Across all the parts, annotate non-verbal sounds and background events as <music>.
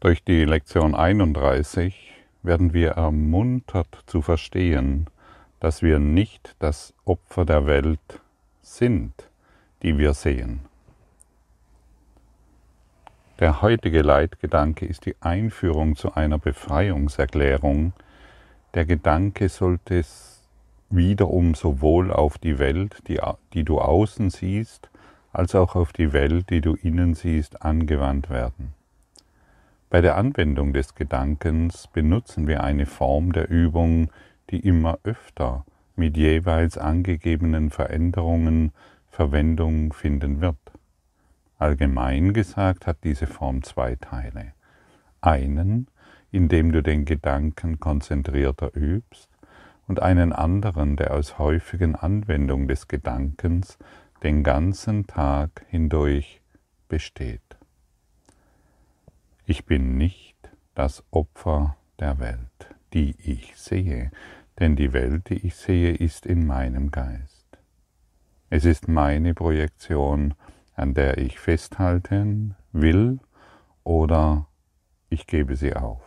Durch die Lektion 31 werden wir ermuntert zu verstehen, dass wir nicht das Opfer der Welt sind, die wir sehen. Der heutige Leitgedanke ist die Einführung zu einer Befreiungserklärung. Der Gedanke sollte wiederum sowohl auf die Welt, die, die du außen siehst, als auch auf die Welt, die du innen siehst, angewandt werden. Bei der Anwendung des Gedankens benutzen wir eine Form der Übung, die immer öfter mit jeweils angegebenen Veränderungen Verwendung finden wird. Allgemein gesagt hat diese Form zwei Teile. Einen, in dem du den Gedanken konzentrierter übst, und einen anderen, der aus häufigen Anwendung des Gedankens den ganzen Tag hindurch besteht. Ich bin nicht das Opfer der Welt, die ich sehe, denn die Welt, die ich sehe, ist in meinem Geist. Es ist meine Projektion, an der ich festhalten will oder ich gebe sie auf.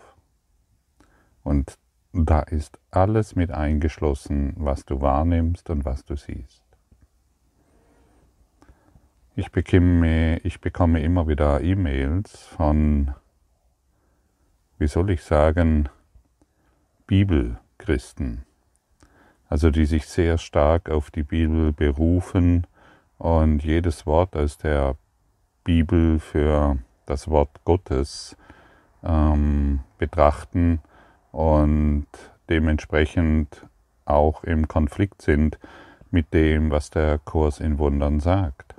Und da ist alles mit eingeschlossen, was du wahrnimmst und was du siehst. Ich bekomme, ich bekomme immer wieder E-Mails von wie soll ich sagen, Bibelchristen, also die sich sehr stark auf die Bibel berufen und jedes Wort aus der Bibel für das Wort Gottes ähm, betrachten und dementsprechend auch im Konflikt sind mit dem, was der Kurs in Wundern sagt.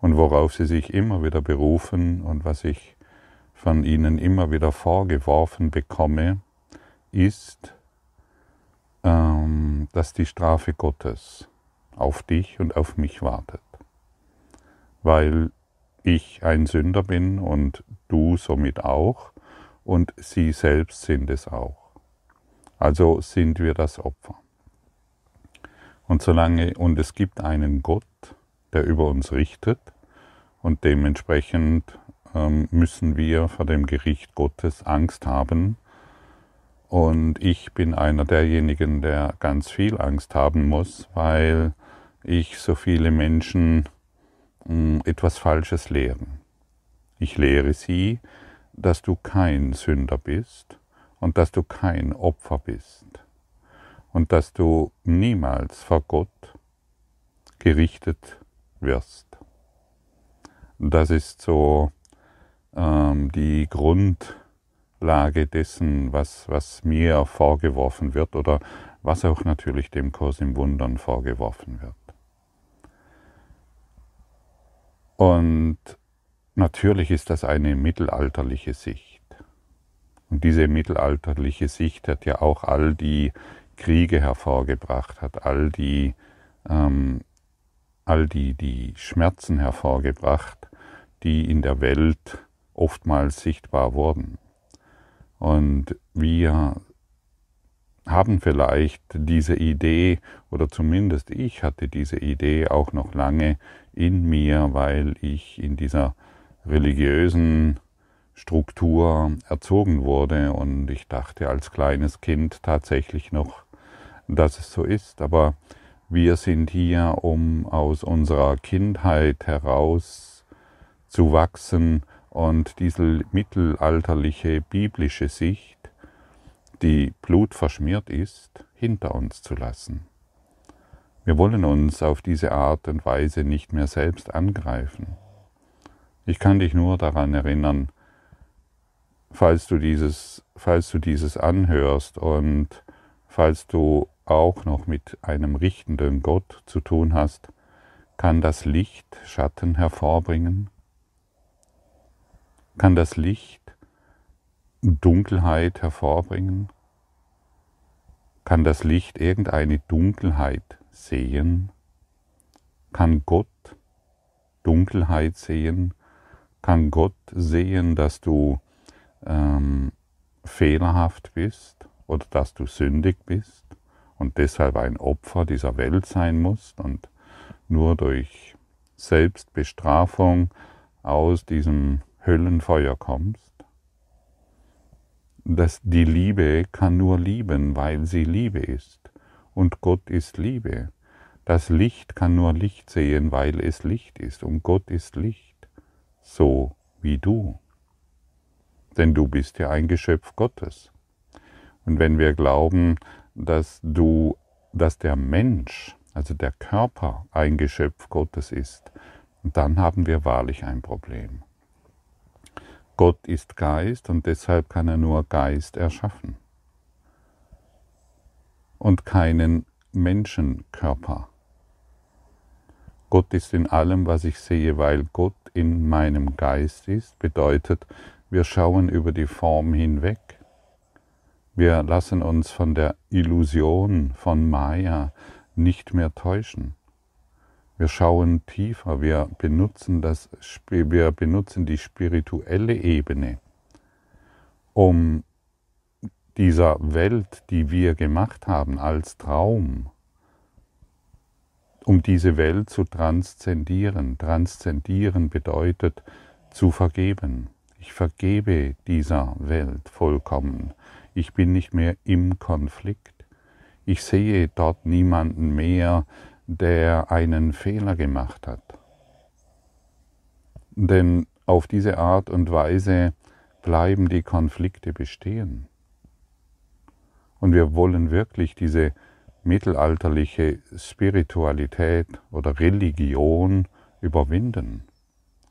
Und worauf sie sich immer wieder berufen und was ich von ihnen immer wieder vorgeworfen bekomme, ist, ähm, dass die Strafe Gottes auf dich und auf mich wartet. Weil ich ein Sünder bin und du somit auch und sie selbst sind es auch. Also sind wir das Opfer. Und solange, und es gibt einen Gott, der über uns richtet und dementsprechend müssen wir vor dem Gericht Gottes Angst haben. Und ich bin einer derjenigen, der ganz viel Angst haben muss, weil ich so viele Menschen hm, etwas Falsches lehre. Ich lehre sie, dass du kein Sünder bist und dass du kein Opfer bist und dass du niemals vor Gott gerichtet wirst. Das ist so ähm, die Grundlage dessen, was, was mir vorgeworfen wird oder was auch natürlich dem Kurs im Wundern vorgeworfen wird. Und natürlich ist das eine mittelalterliche Sicht. Und diese mittelalterliche Sicht hat ja auch all die Kriege hervorgebracht, hat all die, ähm, all die, die Schmerzen hervorgebracht, die in der Welt oftmals sichtbar wurden. Und wir haben vielleicht diese Idee, oder zumindest ich hatte diese Idee auch noch lange in mir, weil ich in dieser religiösen Struktur erzogen wurde und ich dachte als kleines Kind tatsächlich noch, dass es so ist. Aber wir sind hier, um aus unserer Kindheit heraus zu wachsen und diese mittelalterliche biblische Sicht, die blutverschmiert ist, hinter uns zu lassen. Wir wollen uns auf diese Art und Weise nicht mehr selbst angreifen. Ich kann dich nur daran erinnern, falls du dieses, falls du dieses anhörst und falls du auch noch mit einem richtenden Gott zu tun hast, kann das Licht Schatten hervorbringen kann das Licht Dunkelheit hervorbringen? Kann das Licht irgendeine Dunkelheit sehen? Kann Gott Dunkelheit sehen? Kann Gott sehen, dass du ähm, fehlerhaft bist oder dass du sündig bist und deshalb ein Opfer dieser Welt sein musst und nur durch Selbstbestrafung aus diesem Höllenfeuer kommst? dass die Liebe kann nur lieben, weil sie Liebe ist. Und Gott ist Liebe. Das Licht kann nur Licht sehen, weil es Licht ist. Und Gott ist Licht. So wie du. Denn du bist ja ein Geschöpf Gottes. Und wenn wir glauben, dass du, dass der Mensch, also der Körper, ein Geschöpf Gottes ist, dann haben wir wahrlich ein Problem. Gott ist Geist und deshalb kann er nur Geist erschaffen und keinen Menschenkörper. Gott ist in allem, was ich sehe, weil Gott in meinem Geist ist, bedeutet, wir schauen über die Form hinweg. Wir lassen uns von der Illusion von Maya nicht mehr täuschen. Wir schauen tiefer, wir benutzen, das, wir benutzen die spirituelle Ebene, um dieser Welt, die wir gemacht haben als Traum, um diese Welt zu transzendieren. Transzendieren bedeutet zu vergeben. Ich vergebe dieser Welt vollkommen. Ich bin nicht mehr im Konflikt. Ich sehe dort niemanden mehr, der einen Fehler gemacht hat. Denn auf diese Art und Weise bleiben die Konflikte bestehen. Und wir wollen wirklich diese mittelalterliche Spiritualität oder Religion überwinden.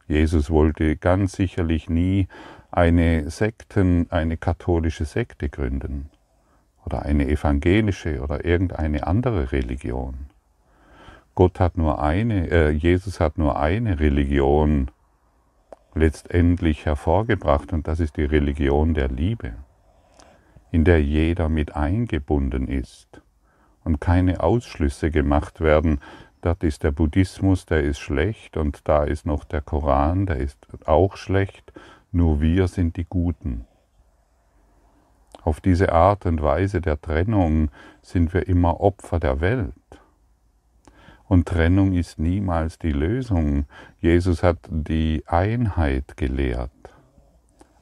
Jesus wollte ganz sicherlich nie eine Sekten, eine katholische Sekte gründen oder eine evangelische oder irgendeine andere Religion. Gott hat nur eine, äh, Jesus hat nur eine Religion letztendlich hervorgebracht und das ist die Religion der Liebe, in der jeder mit eingebunden ist und keine Ausschlüsse gemacht werden. Dort ist der Buddhismus, der ist schlecht und da ist noch der Koran, der ist auch schlecht, nur wir sind die Guten. Auf diese Art und Weise der Trennung sind wir immer Opfer der Welt. Und Trennung ist niemals die Lösung. Jesus hat die Einheit gelehrt.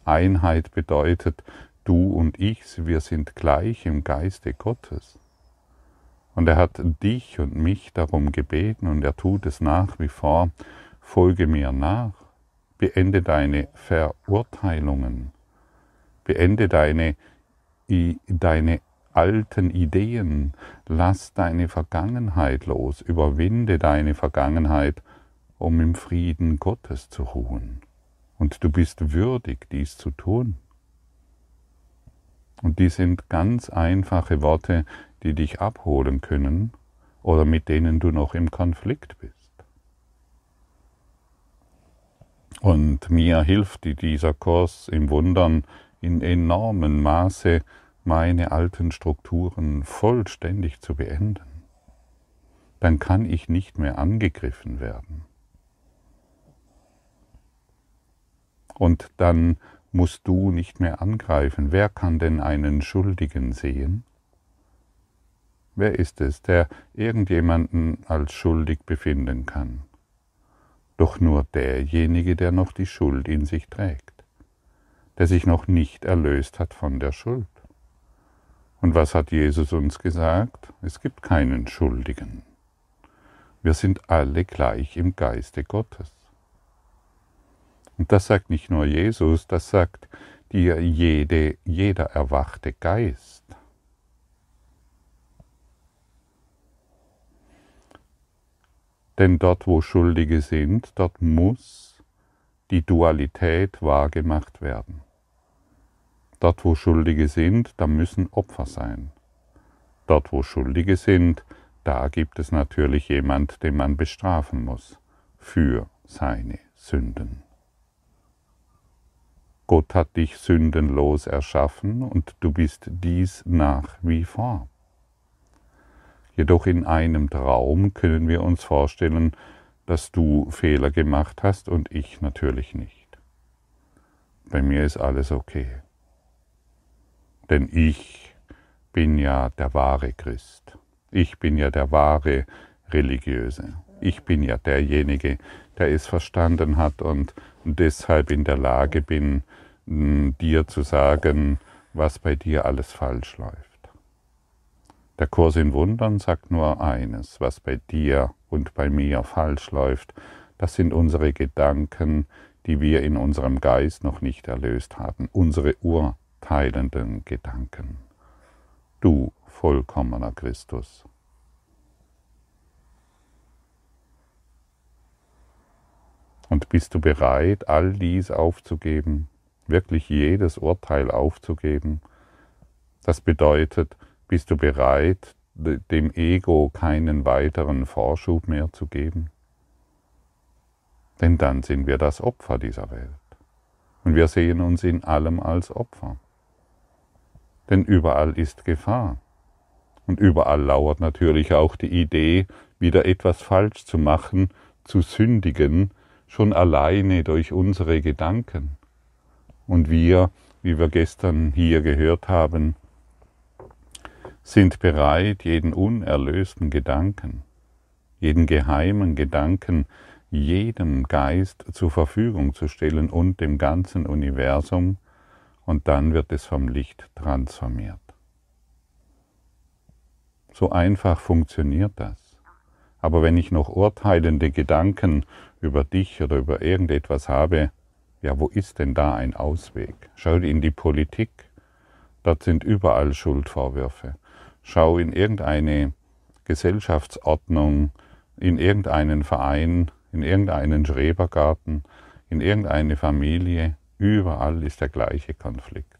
Einheit bedeutet, du und ich, wir sind gleich im Geiste Gottes. Und er hat dich und mich darum gebeten und er tut es nach wie vor, folge mir nach, beende deine Verurteilungen, beende deine, deine alten Ideen, lass deine Vergangenheit los, überwinde deine Vergangenheit, um im Frieden Gottes zu ruhen. Und du bist würdig, dies zu tun. Und die sind ganz einfache Worte, die dich abholen können oder mit denen du noch im Konflikt bist. Und mir hilft dieser Kurs im Wundern in enormem Maße, meine alten Strukturen vollständig zu beenden. Dann kann ich nicht mehr angegriffen werden. Und dann musst du nicht mehr angreifen. Wer kann denn einen Schuldigen sehen? Wer ist es, der irgendjemanden als schuldig befinden kann? Doch nur derjenige, der noch die Schuld in sich trägt, der sich noch nicht erlöst hat von der Schuld. Und was hat Jesus uns gesagt? Es gibt keinen Schuldigen. Wir sind alle gleich im Geiste Gottes. Und das sagt nicht nur Jesus, das sagt dir jede, jeder erwachte Geist. Denn dort, wo Schuldige sind, dort muss die Dualität wahrgemacht werden. Dort, wo Schuldige sind, da müssen Opfer sein. Dort, wo Schuldige sind, da gibt es natürlich jemand, den man bestrafen muss für seine Sünden. Gott hat dich sündenlos erschaffen und du bist dies nach wie vor. Jedoch in einem Traum können wir uns vorstellen, dass du Fehler gemacht hast und ich natürlich nicht. Bei mir ist alles okay. Denn ich bin ja der wahre Christ. Ich bin ja der wahre Religiöse. Ich bin ja derjenige, der es verstanden hat und deshalb in der Lage bin, dir zu sagen, was bei dir alles falsch läuft. Der Kurs in Wundern sagt nur eines, was bei dir und bei mir falsch läuft, das sind unsere Gedanken, die wir in unserem Geist noch nicht erlöst haben, unsere urteilenden Gedanken. Du vollkommener Christus. Und bist du bereit, all dies aufzugeben, wirklich jedes Urteil aufzugeben? Das bedeutet, bist du bereit, dem Ego keinen weiteren Vorschub mehr zu geben? Denn dann sind wir das Opfer dieser Welt. Und wir sehen uns in allem als Opfer. Denn überall ist Gefahr. Und überall lauert natürlich auch die Idee, wieder etwas falsch zu machen, zu sündigen, schon alleine durch unsere Gedanken. Und wir, wie wir gestern hier gehört haben, sind bereit, jeden unerlösten Gedanken, jeden geheimen Gedanken, jedem Geist zur Verfügung zu stellen und dem ganzen Universum, und dann wird es vom Licht transformiert. So einfach funktioniert das. Aber wenn ich noch urteilende Gedanken über dich oder über irgendetwas habe, ja, wo ist denn da ein Ausweg? Schau in die Politik, dort sind überall Schuldvorwürfe. Schau in irgendeine Gesellschaftsordnung, in irgendeinen Verein, in irgendeinen Schrebergarten, in irgendeine Familie, überall ist der gleiche Konflikt.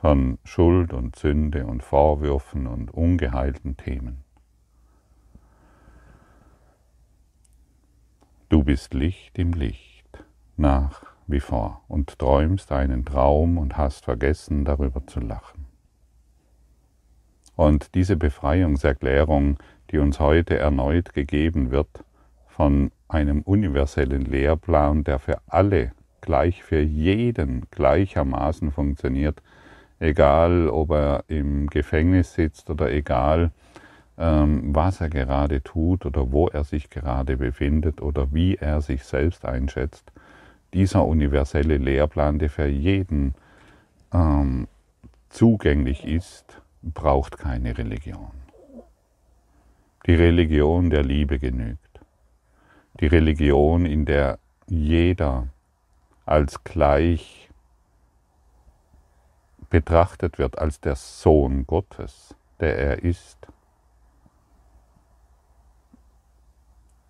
Von Schuld und Sünde und Vorwürfen und ungeheilten Themen. Du bist Licht im Licht, nach wie vor, und träumst einen Traum und hast vergessen, darüber zu lachen. Und diese Befreiungserklärung, die uns heute erneut gegeben wird, von einem universellen Lehrplan, der für alle gleich, für jeden gleichermaßen funktioniert, egal ob er im Gefängnis sitzt oder egal ähm, was er gerade tut oder wo er sich gerade befindet oder wie er sich selbst einschätzt. Dieser universelle Lehrplan, der für jeden ähm, zugänglich ist, braucht keine Religion. Die Religion der Liebe genügt. Die Religion, in der jeder als gleich betrachtet wird, als der Sohn Gottes, der er ist.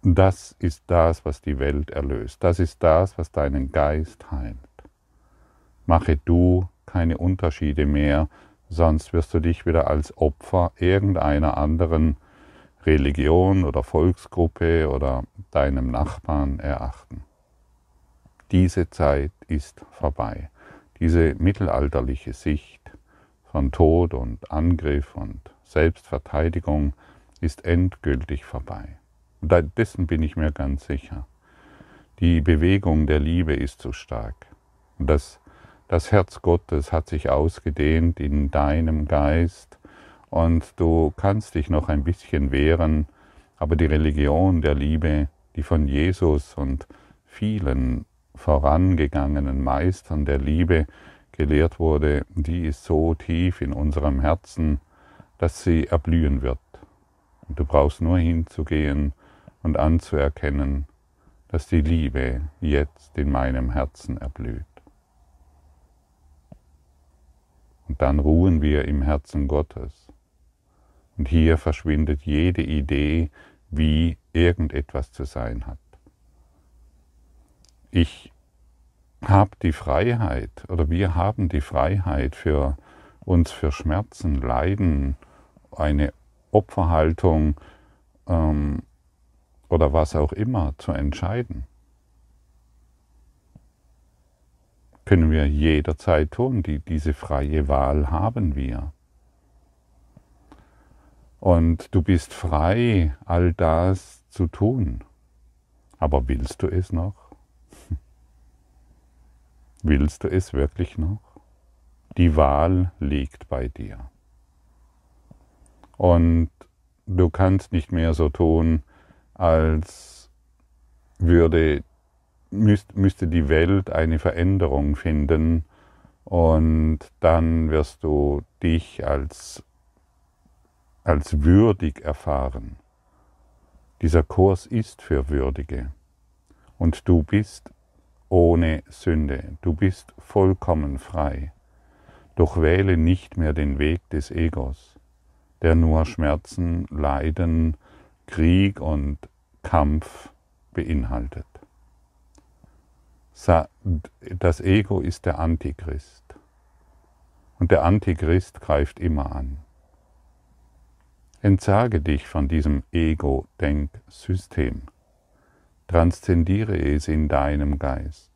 Das ist das, was die Welt erlöst. Das ist das, was deinen Geist heilt. Mache du keine Unterschiede mehr, sonst wirst du dich wieder als Opfer irgendeiner anderen Religion oder Volksgruppe oder deinem Nachbarn erachten. Diese Zeit ist vorbei. Diese mittelalterliche Sicht von Tod und Angriff und Selbstverteidigung ist endgültig vorbei. Dessen bin ich mir ganz sicher. Die Bewegung der Liebe ist zu stark. Das, das Herz Gottes hat sich ausgedehnt in deinem Geist und du kannst dich noch ein bisschen wehren, aber die Religion der Liebe, die von Jesus und vielen vorangegangenen Meistern der Liebe gelehrt wurde, die ist so tief in unserem Herzen, dass sie erblühen wird. Und du brauchst nur hinzugehen und anzuerkennen, dass die Liebe jetzt in meinem Herzen erblüht. Und dann ruhen wir im Herzen Gottes. Und hier verschwindet jede Idee, wie irgendetwas zu sein hat. Ich habe die Freiheit oder wir haben die Freiheit für uns für Schmerzen, Leiden, eine Opferhaltung ähm, oder was auch immer zu entscheiden. Können wir jederzeit tun, die, diese freie Wahl haben wir. Und du bist frei, all das zu tun. Aber willst du es noch? Willst du es wirklich noch? Die Wahl liegt bei dir. Und du kannst nicht mehr so tun, als würde, müsste die Welt eine Veränderung finden Und dann wirst du dich als, als würdig erfahren. Dieser Kurs ist für Würdige. Und du bist ohne Sünde. Du bist vollkommen frei. Doch wähle nicht mehr den Weg des Egos, der nur Schmerzen, Leiden, Krieg und Kampf beinhaltet. Das Ego ist der Antichrist. Und der Antichrist greift immer an. Entsage dich von diesem Ego-Denksystem. Transzendiere es in deinem Geist,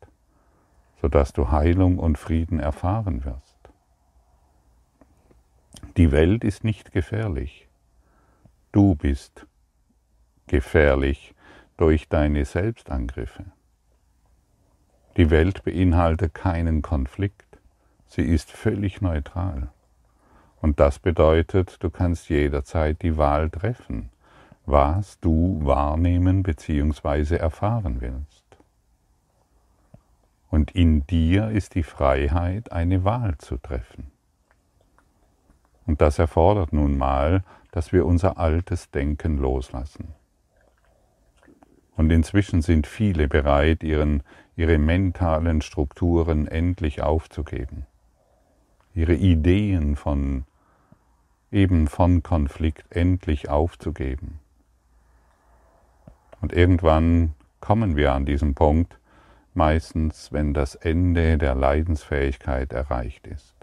sodass du Heilung und Frieden erfahren wirst. Die Welt ist nicht gefährlich. Du bist gefährlich durch deine Selbstangriffe. Die Welt beinhaltet keinen Konflikt. Sie ist völlig neutral. Und das bedeutet, du kannst jederzeit die Wahl treffen, was du wahrnehmen bzw. erfahren willst. Und in dir ist die Freiheit, eine Wahl zu treffen. Und das erfordert nun mal, dass wir unser altes Denken loslassen. Und inzwischen sind viele bereit, ihren, ihre mentalen Strukturen endlich aufzugeben, ihre Ideen von eben von Konflikt endlich aufzugeben. Und irgendwann kommen wir an diesen Punkt, meistens wenn das Ende der Leidensfähigkeit erreicht ist.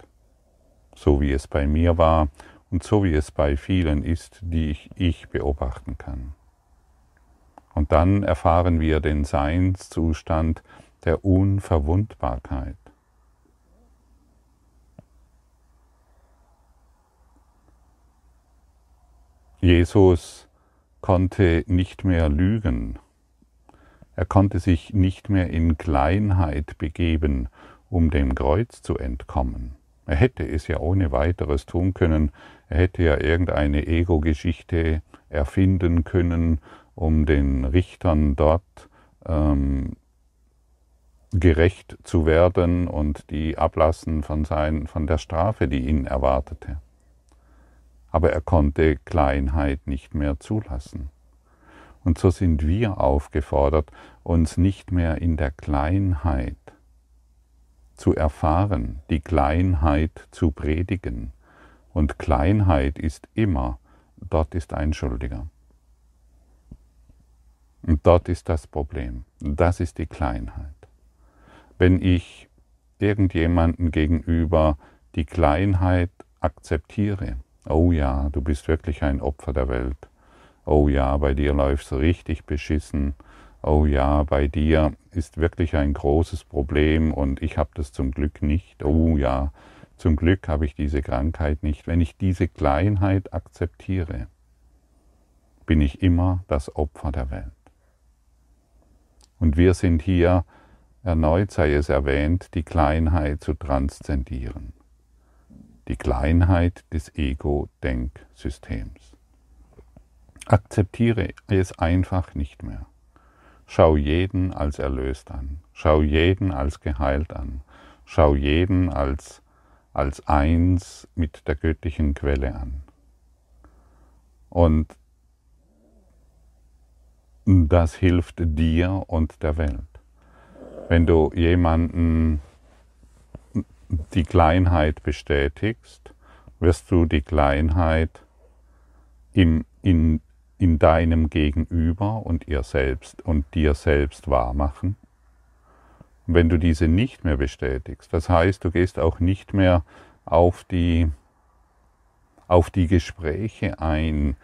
So wie es bei mir war und so wie es bei vielen ist, die ich, ich beobachten kann. Und dann erfahren wir den Seinszustand der Unverwundbarkeit. Jesus konnte nicht mehr lügen. Er konnte sich nicht mehr in Kleinheit begeben, um dem Kreuz zu entkommen. Er hätte es ja ohne weiteres tun können. Er hätte ja irgendeine Ego-Geschichte erfinden können, um den Richtern dort ähm, gerecht zu werden und die ablassen von, sein, von der Strafe, die ihn erwartete aber er konnte Kleinheit nicht mehr zulassen. Und so sind wir aufgefordert, uns nicht mehr in der Kleinheit zu erfahren, die Kleinheit zu predigen. Und Kleinheit ist immer, dort ist ein Schuldiger. Und dort ist das Problem. Das ist die Kleinheit. Wenn ich irgendjemanden gegenüber die Kleinheit akzeptiere, Oh ja, du bist wirklich ein Opfer der Welt. Oh ja, bei dir läuft's richtig beschissen. Oh ja, bei dir ist wirklich ein großes Problem und ich habe das zum Glück nicht. Oh ja, zum Glück habe ich diese Krankheit nicht. Wenn ich diese Kleinheit akzeptiere, bin ich immer das Opfer der Welt. Und wir sind hier, erneut sei es erwähnt, die Kleinheit zu transzendieren die Kleinheit des Ego-Denksystems. Akzeptiere es einfach nicht mehr. Schau jeden als erlöst an. Schau jeden als geheilt an. Schau jeden als, als eins mit der göttlichen Quelle an. Und das hilft dir und der Welt. Wenn du jemanden die Kleinheit bestätigst, wirst du die Kleinheit im, in, in deinem Gegenüber und ihr selbst und dir selbst wahrmachen. wenn du diese nicht mehr bestätigst, das heißt, du gehst auch nicht mehr auf die, auf die Gespräche ein,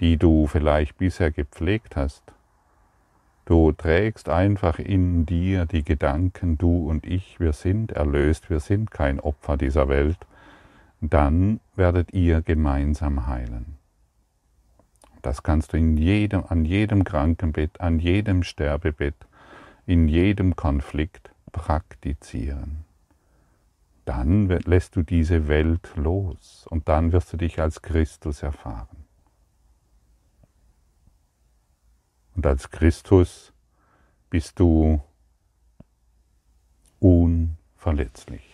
die du vielleicht bisher gepflegt hast, Du trägst einfach in dir die Gedanken, du und ich, wir sind erlöst, wir sind kein Opfer dieser Welt. Dann werdet ihr gemeinsam heilen. Das kannst du in jedem, an jedem Krankenbett, an jedem Sterbebett, in jedem Konflikt praktizieren. Dann lässt du diese Welt los und dann wirst du dich als Christus erfahren. Und als Christus bist du unverletzlich.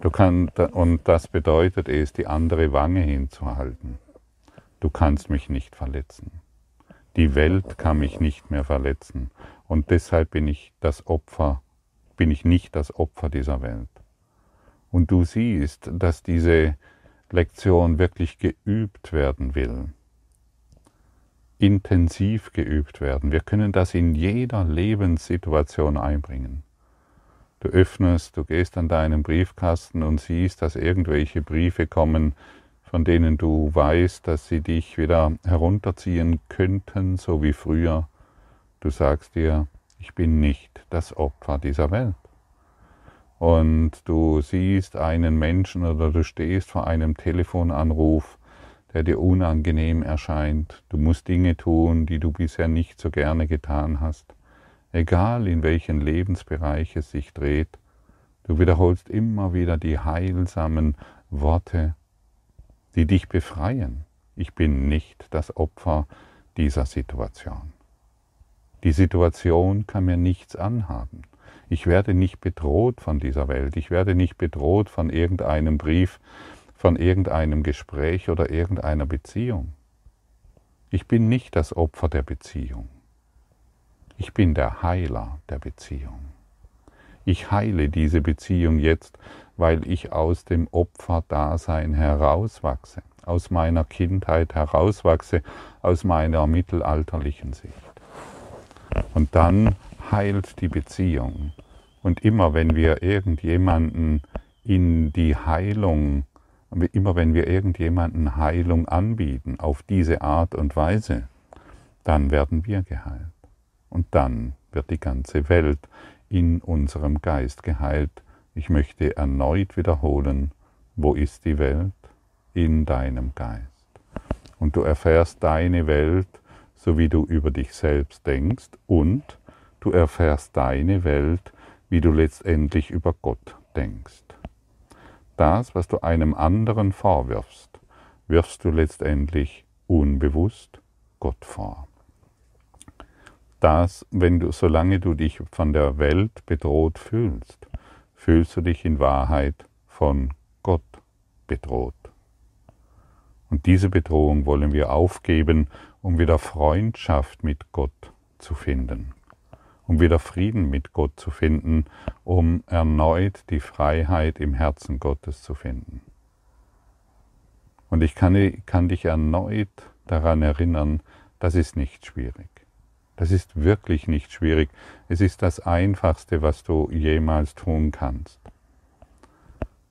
Du kannst, und das bedeutet es, die andere Wange hinzuhalten. Du kannst mich nicht verletzen. Die Welt kann mich nicht mehr verletzen. Und deshalb bin ich das Opfer, bin ich nicht das Opfer dieser Welt. Und du siehst, dass diese Lektion wirklich geübt werden will. Intensiv geübt werden. Wir können das in jeder Lebenssituation einbringen. Du öffnest, du gehst an deinen Briefkasten und siehst, dass irgendwelche Briefe kommen, von denen du weißt, dass sie dich wieder herunterziehen könnten, so wie früher. Du sagst dir, ich bin nicht das Opfer dieser Welt. Und du siehst einen Menschen oder du stehst vor einem Telefonanruf, der dir unangenehm erscheint. Du musst Dinge tun, die du bisher nicht so gerne getan hast egal in welchen Lebensbereich es sich dreht, du wiederholst immer wieder die heilsamen Worte, die dich befreien. Ich bin nicht das Opfer dieser Situation. Die Situation kann mir nichts anhaben. Ich werde nicht bedroht von dieser Welt. Ich werde nicht bedroht von irgendeinem Brief, von irgendeinem Gespräch oder irgendeiner Beziehung. Ich bin nicht das Opfer der Beziehung. Ich bin der Heiler der Beziehung. Ich heile diese Beziehung jetzt, weil ich aus dem Opferdasein herauswachse, aus meiner Kindheit herauswachse, aus meiner mittelalterlichen Sicht. Und dann heilt die Beziehung. Und immer wenn wir irgendjemanden in die Heilung, immer wenn wir irgendjemanden Heilung anbieten auf diese Art und Weise, dann werden wir geheilt. Und dann wird die ganze Welt in unserem Geist geheilt. Ich möchte erneut wiederholen, wo ist die Welt? In deinem Geist. Und du erfährst deine Welt, so wie du über dich selbst denkst, und du erfährst deine Welt, wie du letztendlich über Gott denkst. Das, was du einem anderen vorwirfst, wirfst du letztendlich unbewusst Gott vor dass, wenn du, solange du dich von der Welt bedroht fühlst, fühlst du dich in Wahrheit von Gott bedroht. Und diese Bedrohung wollen wir aufgeben, um wieder Freundschaft mit Gott zu finden, um wieder Frieden mit Gott zu finden, um erneut die Freiheit im Herzen Gottes zu finden. Und ich kann, kann dich erneut daran erinnern, das ist nicht schwierig. Das ist wirklich nicht schwierig. Es ist das Einfachste, was du jemals tun kannst.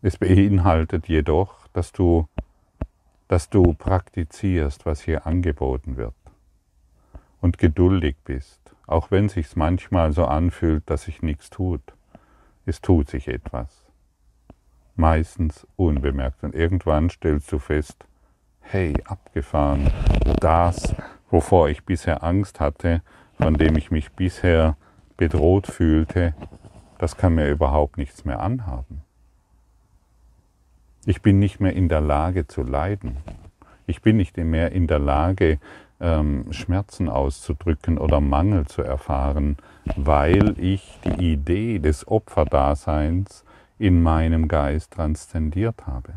Es beinhaltet jedoch, dass du, dass du praktizierst, was hier angeboten wird und geduldig bist, auch wenn sich's manchmal so anfühlt, dass sich nichts tut. Es tut sich etwas. Meistens unbemerkt. Und irgendwann stellst du fest, hey, abgefahren, das, wovor ich bisher Angst hatte, von dem ich mich bisher bedroht fühlte, das kann mir überhaupt nichts mehr anhaben. Ich bin nicht mehr in der Lage zu leiden. Ich bin nicht mehr in der Lage, ähm, Schmerzen auszudrücken oder Mangel zu erfahren, weil ich die Idee des Opferdaseins in meinem Geist transzendiert habe.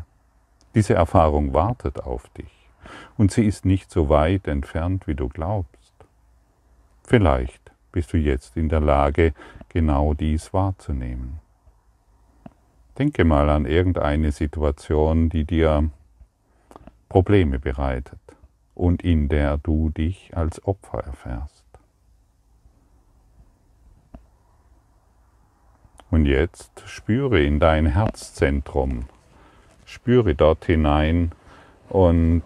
Diese Erfahrung wartet auf dich und sie ist nicht so weit entfernt, wie du glaubst. Vielleicht bist du jetzt in der Lage, genau dies wahrzunehmen. Denke mal an irgendeine Situation, die dir Probleme bereitet und in der du dich als Opfer erfährst. Und jetzt spüre in dein Herzzentrum, spüre dort hinein und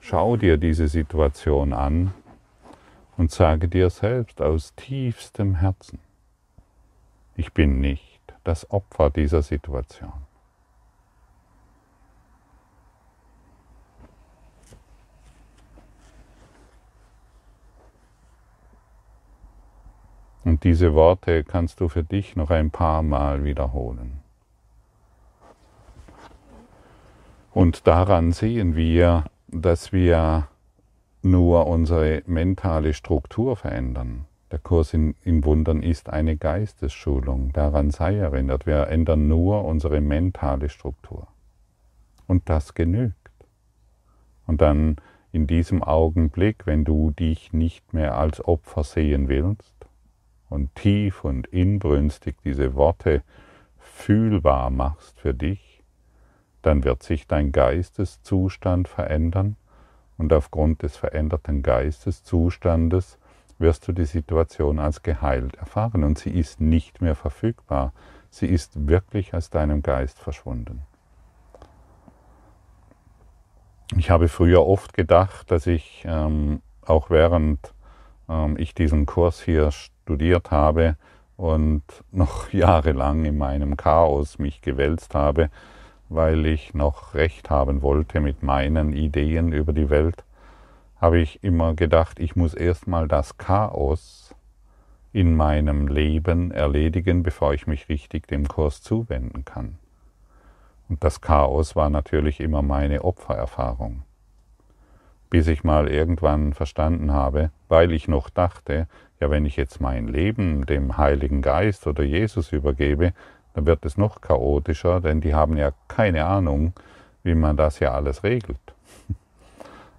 schau dir diese Situation an und sage dir selbst aus tiefstem Herzen, ich bin nicht das Opfer dieser Situation. Und diese Worte kannst du für dich noch ein paar Mal wiederholen. Und daran sehen wir, dass wir nur unsere mentale Struktur verändern, Der Kurs in, in, Wundern ist eine Geistesschulung. Daran sei erinnert. Wir ändern nur unsere mentale Struktur. Und das genügt. Und dann in diesem Augenblick, wenn du dich nicht mehr als Opfer sehen willst und tief und inbrünstig diese Worte fühlbar machst für dich, dann wird sich dein Geisteszustand verändern und aufgrund des veränderten Geisteszustandes wirst du die Situation als geheilt erfahren und sie ist nicht mehr verfügbar. Sie ist wirklich aus deinem Geist verschwunden. Ich habe früher oft gedacht, dass ich ähm, auch während ähm, ich diesen Kurs hier studiert habe und noch <laughs> jahrelang in meinem Chaos mich gewälzt habe, weil ich noch recht haben wollte mit meinen Ideen über die Welt, habe ich immer gedacht, ich muss erstmal das Chaos in meinem Leben erledigen, bevor ich mich richtig dem Kurs zuwenden kann. Und das Chaos war natürlich immer meine Opfererfahrung. Bis ich mal irgendwann verstanden habe, weil ich noch dachte, ja, wenn ich jetzt mein Leben dem Heiligen Geist oder Jesus übergebe, dann wird es noch chaotischer, denn die haben ja keine Ahnung, wie man das ja alles regelt. <laughs>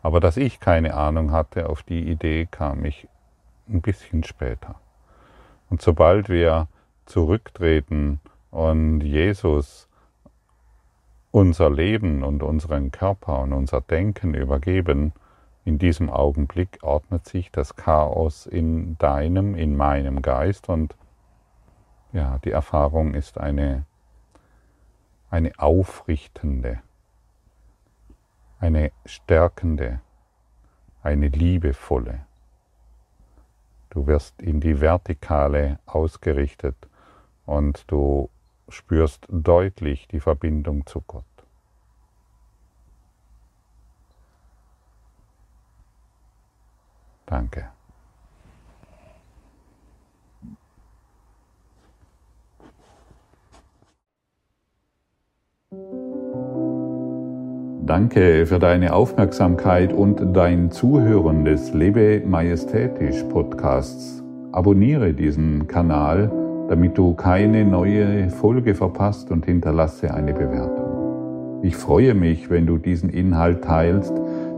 Aber dass ich keine Ahnung hatte, auf die Idee kam ich ein bisschen später. Und sobald wir zurücktreten und Jesus unser Leben und unseren Körper und unser Denken übergeben, in diesem Augenblick ordnet sich das Chaos in deinem, in meinem Geist und ja, die Erfahrung ist eine, eine aufrichtende, eine stärkende, eine liebevolle. Du wirst in die Vertikale ausgerichtet und du spürst deutlich die Verbindung zu Gott. Danke. Danke für deine Aufmerksamkeit und dein Zuhören des Lebe Majestätisch Podcasts. Abonniere diesen Kanal damit du keine neue Folge verpasst und hinterlasse eine Bewertung. Ich freue mich, wenn du diesen Inhalt teilst,